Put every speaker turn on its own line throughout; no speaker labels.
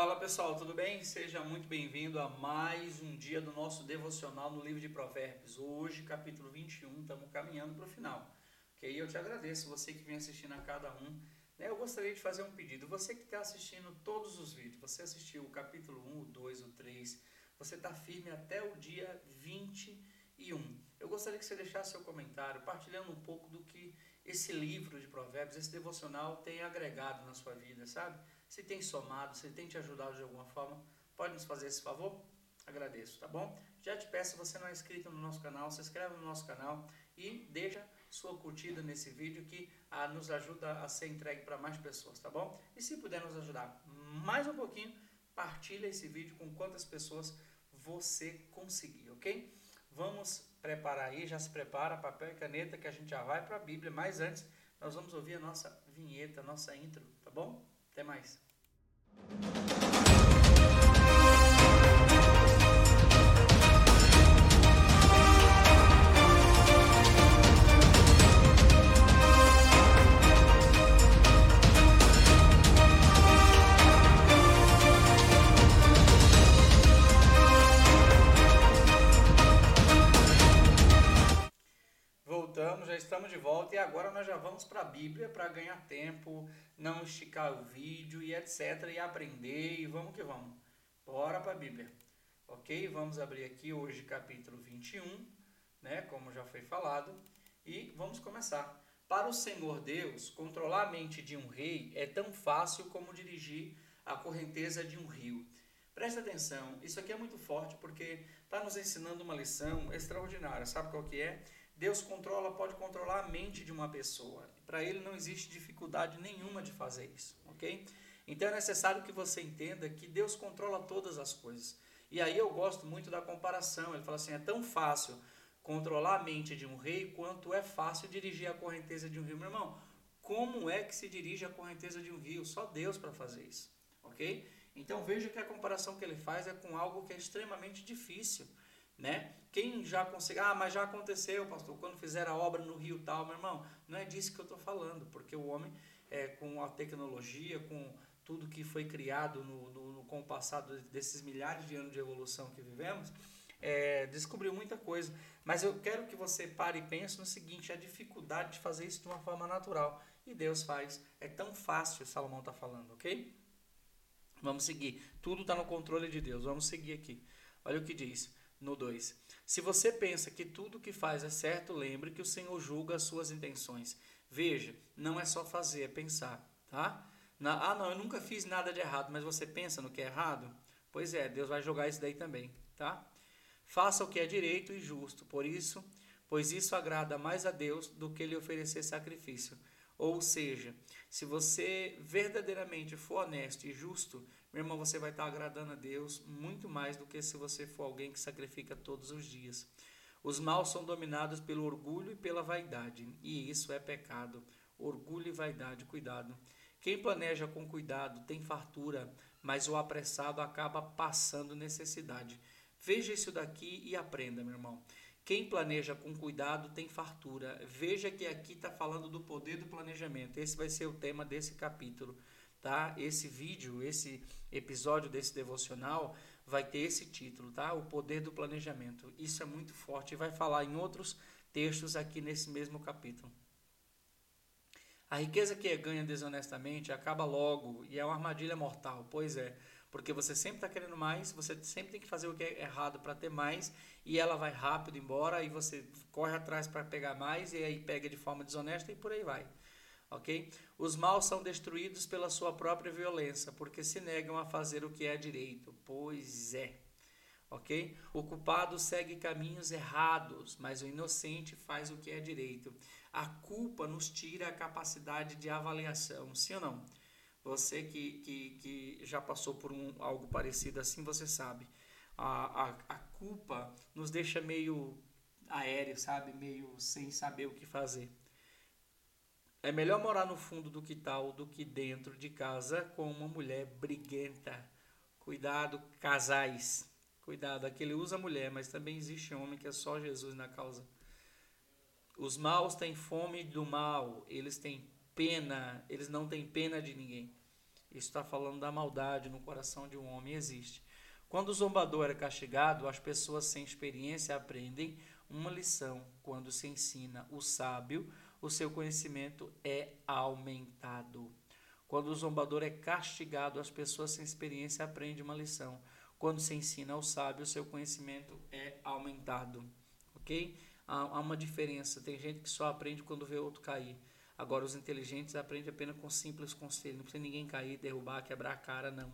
Fala pessoal, tudo bem? Seja muito bem-vindo a mais um dia do nosso devocional no livro de Provérbios. Hoje, capítulo 21, estamos caminhando para o final. Ok? Eu te agradeço, você que vem assistindo a cada um. Né? Eu gostaria de fazer um pedido. Você que está assistindo todos os vídeos, você assistiu o capítulo 1, o 2, o 3, você está firme até o dia 21. Eu gostaria que você deixasse seu comentário, partilhando um pouco do que esse livro de Provérbios, esse devocional tem agregado na sua vida, sabe? Se tem somado, se tem te ajudado de alguma forma, pode nos fazer esse favor? Agradeço, tá bom? Já te peço, se você não é inscrito no nosso canal, se inscreve no nosso canal e deixa sua curtida nesse vídeo que ah, nos ajuda a ser entregue para mais pessoas, tá bom? E se puder nos ajudar mais um pouquinho, partilha esse vídeo com quantas pessoas você conseguir, ok? Vamos preparar aí, já se prepara, papel e caneta que a gente já vai para a Bíblia, mas antes nós vamos ouvir a nossa vinheta, a nossa intro, tá bom? Até mais. Vamos para a Bíblia para ganhar tempo, não esticar o vídeo e etc. e aprender e vamos que vamos. Bora para a Bíblia. Ok? Vamos abrir aqui hoje capítulo 21, né? Como já foi falado, e vamos começar. Para o Senhor Deus, controlar a mente de um rei é tão fácil como dirigir a correnteza de um rio. Presta atenção, isso aqui é muito forte porque está nos ensinando uma lição extraordinária. Sabe qual que é? Deus controla, pode controlar a mente de uma pessoa. Para ele não existe dificuldade nenhuma de fazer isso, ok? Então é necessário que você entenda que Deus controla todas as coisas. E aí eu gosto muito da comparação. Ele fala assim: é tão fácil controlar a mente de um rei quanto é fácil dirigir a correnteza de um rio. Meu irmão, como é que se dirige a correnteza de um rio? Só Deus para fazer isso, ok? Então veja que a comparação que ele faz é com algo que é extremamente difícil né? Quem já conseguiu, ah, mas já aconteceu, pastor, quando fizeram a obra no rio tal, meu irmão, não é disso que eu estou falando, porque o homem, é, com a tecnologia, com tudo que foi criado no, no, com o passado desses milhares de anos de evolução que vivemos, é, descobriu muita coisa. Mas eu quero que você pare e pense no seguinte: a dificuldade de fazer isso de uma forma natural. E Deus faz. É tão fácil, Salomão está falando, ok? Vamos seguir. Tudo está no controle de Deus. Vamos seguir aqui. Olha o que diz no 2. Se você pensa que tudo que faz é certo, lembre que o Senhor julga as suas intenções. Veja, não é só fazer, é pensar, tá? Na, ah, não, eu nunca fiz nada de errado, mas você pensa no que é errado? Pois é, Deus vai jogar isso daí também, tá? Faça o que é direito e justo, por isso, pois isso agrada mais a Deus do que lhe oferecer sacrifício. Ou seja, se você verdadeiramente for honesto e justo, meu irmão, você vai estar agradando a Deus muito mais do que se você for alguém que sacrifica todos os dias. Os maus são dominados pelo orgulho e pela vaidade, e isso é pecado. Orgulho e vaidade, cuidado. Quem planeja com cuidado tem fartura, mas o apressado acaba passando necessidade. Veja isso daqui e aprenda, meu irmão. Quem planeja com cuidado tem fartura. Veja que aqui está falando do poder do planejamento. Esse vai ser o tema desse capítulo tá? Esse vídeo, esse episódio desse devocional vai ter esse título, tá? O poder do planejamento. Isso é muito forte e vai falar em outros textos aqui nesse mesmo capítulo. A riqueza que é ganha desonestamente acaba logo e é uma armadilha mortal. Pois é, porque você sempre está querendo mais, você sempre tem que fazer o que é errado para ter mais e ela vai rápido embora e você corre atrás para pegar mais e aí pega de forma desonesta e por aí vai ok? Os maus são destruídos pela sua própria violência, porque se negam a fazer o que é direito. Pois é, ok? O culpado segue caminhos errados, mas o inocente faz o que é direito. A culpa nos tira a capacidade de avaliação, sim ou não? Você que, que, que já passou por um, algo parecido assim, você sabe. A, a, a culpa nos deixa meio aéreo, sabe? Meio sem saber o que fazer. É melhor morar no fundo do quintal do que dentro de casa com uma mulher briguenta. Cuidado, casais. Cuidado, aquele usa mulher, mas também existe homem que é só Jesus na causa. Os maus têm fome do mal, eles têm pena, eles não têm pena de ninguém. Isso está falando da maldade no coração de um homem, existe. Quando o zombador é castigado, as pessoas sem experiência aprendem uma lição. Quando se ensina o sábio, o seu conhecimento é aumentado. Quando o zombador é castigado, as pessoas sem experiência aprendem uma lição. Quando se ensina ao sábio, o seu conhecimento é aumentado. Ok? Há uma diferença. Tem gente que só aprende quando vê outro cair. Agora, os inteligentes aprendem apenas com simples conselho. Não precisa ninguém cair, derrubar, quebrar a cara, não.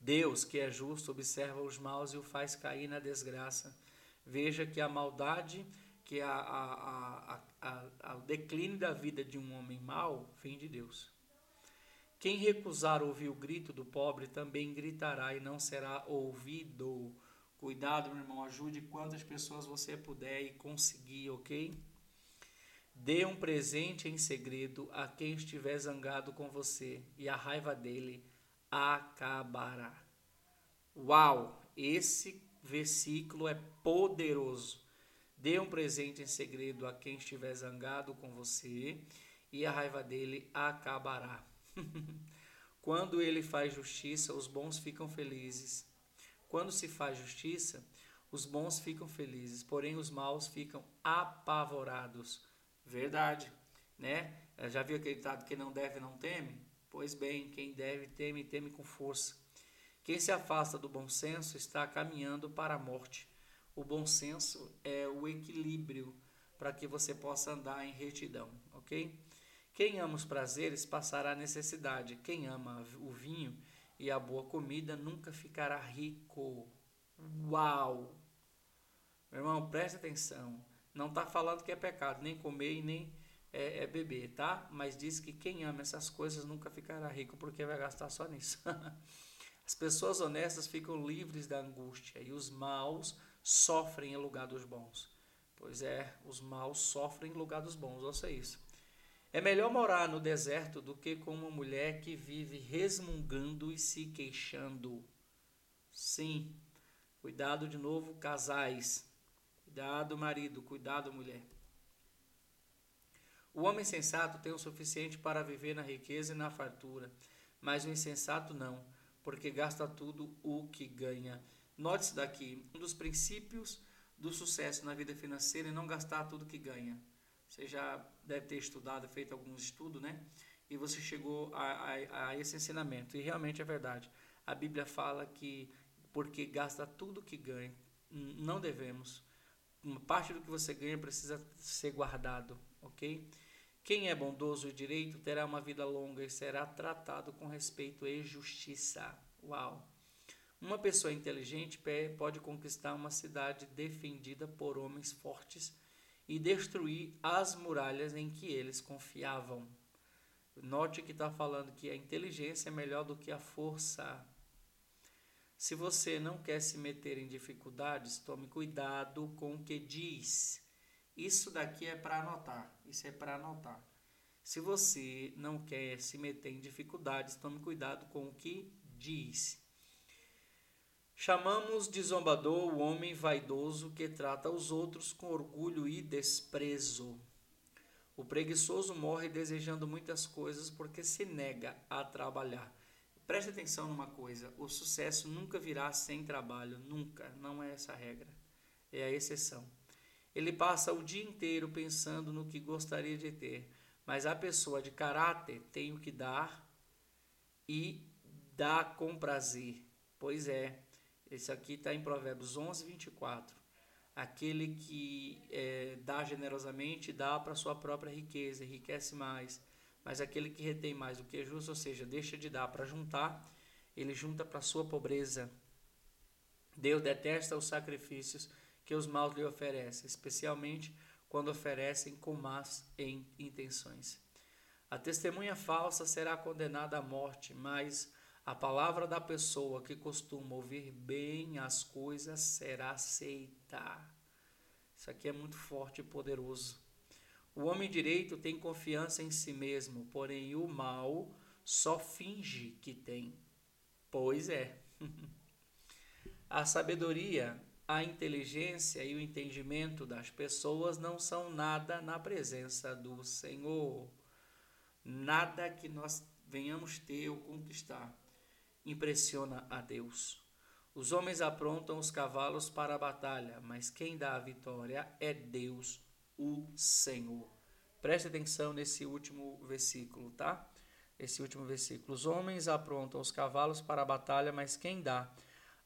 Deus, que é justo, observa os maus e o faz cair na desgraça. Veja que a maldade, que a, a, a, a, o declínio da vida de um homem mau vem de Deus. Quem recusar ouvir o grito do pobre também gritará e não será ouvido. Cuidado, meu irmão, ajude quantas pessoas você puder e conseguir, ok? Dê um presente em segredo a quem estiver zangado com você, e a raiva dele acabará. Uau! Esse versículo é poderoso. Dê um presente em segredo a quem estiver zangado com você, e a raiva dele acabará. Quando ele faz justiça, os bons ficam felizes. Quando se faz justiça, os bons ficam felizes, porém os maus ficam apavorados. Verdade, né? Já viu aquele ditado que não deve não teme? Pois bem, quem deve teme, teme com força. Quem se afasta do bom senso está caminhando para a morte. O bom senso é o equilíbrio para que você possa andar em retidão, ok? Quem ama os prazeres passará a necessidade. Quem ama o vinho e a boa comida nunca ficará rico. Uau! Meu irmão, preste atenção. Não está falando que é pecado, nem comer e nem é, é, beber, tá? Mas diz que quem ama essas coisas nunca ficará rico, porque vai gastar só nisso. As pessoas honestas ficam livres da angústia e os maus sofrem em lugar dos bons. Pois é, os maus sofrem em lugar dos bons, ouça isso. É melhor morar no deserto do que com uma mulher que vive resmungando e se queixando. Sim, cuidado de novo, casais. Cuidado, marido, cuidado, mulher. O homem sensato tem o suficiente para viver na riqueza e na fartura, mas o insensato não, porque gasta tudo o que ganha. Note-se daqui, um dos princípios do sucesso na vida financeira é não gastar tudo que ganha. Você já deve ter estudado, feito alguns estudos, né? E você chegou a, a, a esse ensinamento. E realmente é verdade. A Bíblia fala que porque gasta tudo que ganha, não devemos uma parte do que você ganha precisa ser guardado, ok? Quem é bondoso e direito terá uma vida longa e será tratado com respeito e justiça. Uau! Uma pessoa inteligente pode conquistar uma cidade defendida por homens fortes e destruir as muralhas em que eles confiavam. Note que está falando que a inteligência é melhor do que a força. Se você não quer se meter em dificuldades, tome cuidado com o que diz. Isso daqui é para anotar. Isso é para anotar. Se você não quer se meter em dificuldades, tome cuidado com o que diz. Chamamos de zombador o homem vaidoso que trata os outros com orgulho e desprezo. O preguiçoso morre desejando muitas coisas porque se nega a trabalhar. Preste atenção numa coisa: o sucesso nunca virá sem trabalho, nunca, não é essa a regra, é a exceção. Ele passa o dia inteiro pensando no que gostaria de ter, mas a pessoa de caráter tem o que dar e dá com prazer. Pois é, esse aqui está em Provérbios 11, 24. Aquele que é, dá generosamente dá para sua própria riqueza, enriquece mais mas aquele que retém mais do que é justo, ou seja, deixa de dar para juntar, ele junta para sua pobreza. Deus detesta os sacrifícios que os maus lhe oferecem, especialmente quando oferecem com más intenções. A testemunha falsa será condenada à morte, mas a palavra da pessoa que costuma ouvir bem as coisas será aceita. Isso aqui é muito forte e poderoso. O homem direito tem confiança em si mesmo, porém o mal só finge que tem. Pois é. a sabedoria, a inteligência e o entendimento das pessoas não são nada na presença do Senhor. Nada que nós venhamos ter ou conquistar, impressiona a Deus. Os homens aprontam os cavalos para a batalha, mas quem dá a vitória é Deus, o Senhor. Preste atenção nesse último versículo, tá? Esse último versículo. Os homens aprontam os cavalos para a batalha, mas quem dá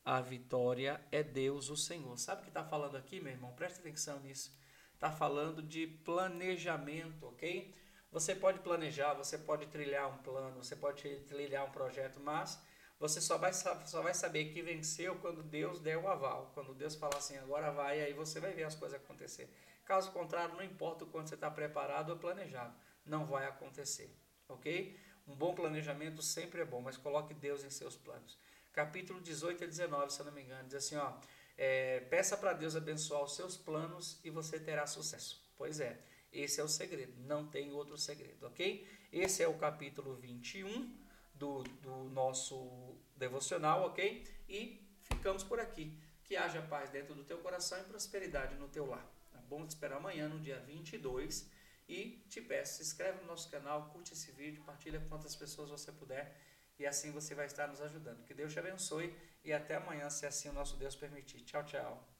a vitória é Deus, o Senhor. Sabe o que está falando aqui, meu irmão? Preste atenção nisso. Está falando de planejamento, ok? Você pode planejar, você pode trilhar um plano, você pode trilhar um projeto, mas você só vai, só vai saber que venceu quando Deus der o aval. Quando Deus falar assim, agora vai, aí você vai ver as coisas acontecer. Caso contrário, não importa o quanto você está preparado ou planejado, não vai acontecer, ok? Um bom planejamento sempre é bom, mas coloque Deus em seus planos. Capítulo 18 a 19, se eu não me engano, diz assim, ó, é, peça para Deus abençoar os seus planos e você terá sucesso. Pois é, esse é o segredo, não tem outro segredo, ok? Esse é o capítulo 21 do, do nosso devocional, ok? E ficamos por aqui. Que haja paz dentro do teu coração e prosperidade no teu lar. Bom? Te espero amanhã, no dia 22. E te peço, se inscreve no nosso canal, curte esse vídeo, partilha com quantas pessoas você puder. E assim você vai estar nos ajudando. Que Deus te abençoe e até amanhã, se assim o nosso Deus permitir. Tchau, tchau.